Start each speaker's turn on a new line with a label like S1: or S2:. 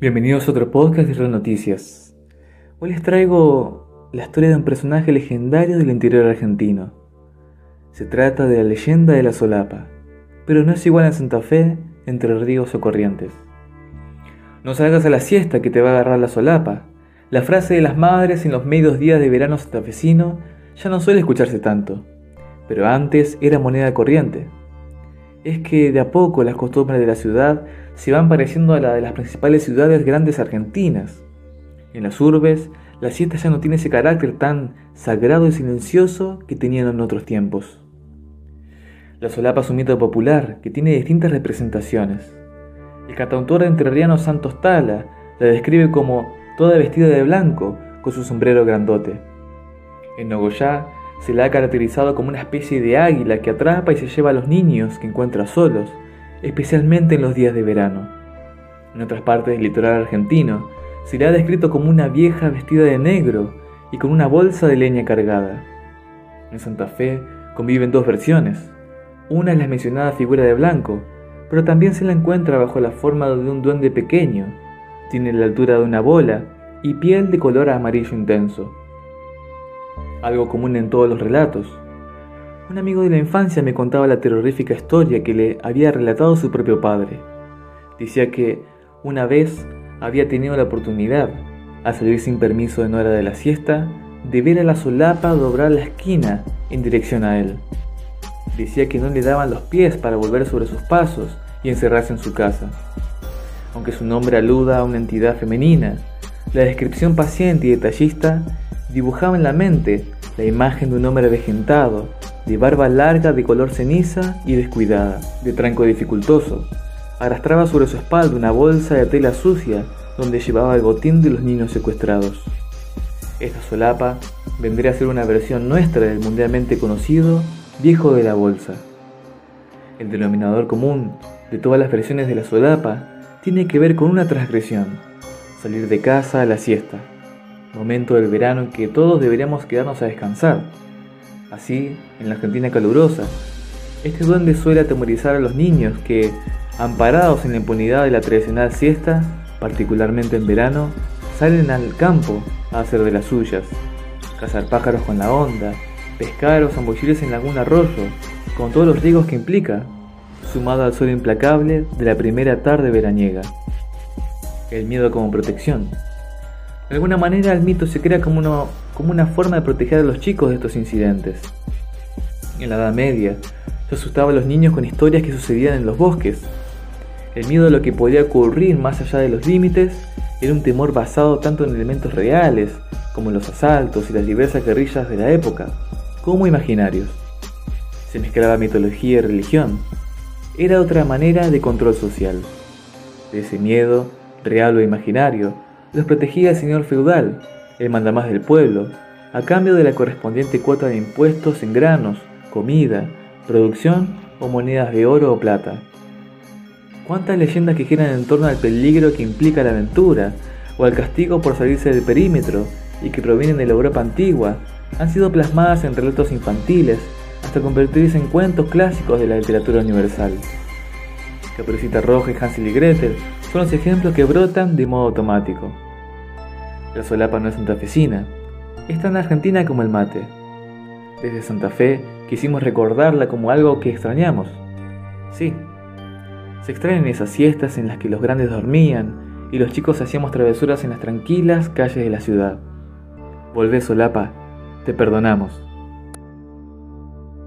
S1: Bienvenidos a otro podcast de Real Noticias. Hoy les traigo la historia de un personaje legendario del interior argentino. Se trata de la leyenda de la solapa, pero no es igual en Santa Fe, entre ríos o corrientes. No salgas a la siesta que te va a agarrar la solapa. La frase de las madres en los medios días de verano santafesino ya no suele escucharse tanto, pero antes era moneda corriente es que de a poco las costumbres de la ciudad se van pareciendo a la de las principales ciudades grandes argentinas. En las urbes, la siesta ya no tiene ese carácter tan sagrado y silencioso que tenían en otros tiempos. La solapa es un mito popular que tiene distintas representaciones. El cantautor entrerriano Santos Tala la describe como toda vestida de blanco con su sombrero grandote. En Nogoyá se la ha caracterizado como una especie de águila que atrapa y se lleva a los niños que encuentra solos, especialmente en los días de verano. En otras partes del litoral argentino, se le ha descrito como una vieja vestida de negro y con una bolsa de leña cargada. En Santa Fe conviven dos versiones. Una es la mencionada figura de blanco, pero también se la encuentra bajo la forma de un duende pequeño. Tiene la altura de una bola y piel de color amarillo intenso algo común en todos los relatos. Un amigo de la infancia me contaba la terrorífica historia que le había relatado su propio padre. Decía que una vez había tenido la oportunidad, al salir sin permiso en hora de la siesta, de ver a la solapa doblar la esquina en dirección a él. Decía que no le daban los pies para volver sobre sus pasos y encerrarse en su casa. Aunque su nombre aluda a una entidad femenina, la descripción paciente y detallista dibujaba en la mente la imagen de un hombre avejentado, de barba larga de color ceniza y descuidada, de tranco dificultoso. Arrastraba sobre su espalda una bolsa de tela sucia donde llevaba el botín de los niños secuestrados. Esta solapa vendría a ser una versión nuestra del mundialmente conocido viejo de la bolsa. El denominador común de todas las versiones de la solapa tiene que ver con una transgresión, salir de casa a la siesta momento del verano en que todos deberíamos quedarnos a descansar. Así, en la Argentina calurosa, este duende suele atemorizar a los niños que, amparados en la impunidad de la tradicional siesta, particularmente en verano, salen al campo a hacer de las suyas, cazar pájaros con la onda, pescar o zambullirse en algún arroyo, con todos los riesgos que implica, sumado al suelo implacable de la primera tarde veraniega. El miedo como protección. De alguna manera el mito se crea como una, forma de proteger a los chicos de estos incidentes. En la Edad Media, se asustaba a los niños con historias que sucedían en los bosques. El miedo a lo que podía ocurrir más allá de los límites era un temor basado tanto en elementos reales, como los asaltos y las diversas guerrillas de la época, como imaginarios. Se mezclaba mitología y religión. Era otra manera de control social. De ese miedo, real o imaginario, los protegía el señor feudal, el mandamás del pueblo, a cambio de la correspondiente cuota de impuestos en granos, comida, producción o monedas de oro o plata. ¿Cuántas leyendas que giran en torno al peligro que implica la aventura o al castigo por salirse del perímetro y que provienen de la Europa antigua han sido plasmadas en relatos infantiles hasta convertirse en cuentos clásicos de la literatura universal? Caperucita Roja y Hansel y Gretel son los ejemplos que brotan de modo automático. La solapa no es santafesina, es tan argentina como el mate. Desde Santa Fe quisimos recordarla como algo que extrañamos. Sí, se extrañan esas siestas en las que los grandes dormían y los chicos hacíamos travesuras en las tranquilas calles de la ciudad. Volvé solapa, te perdonamos.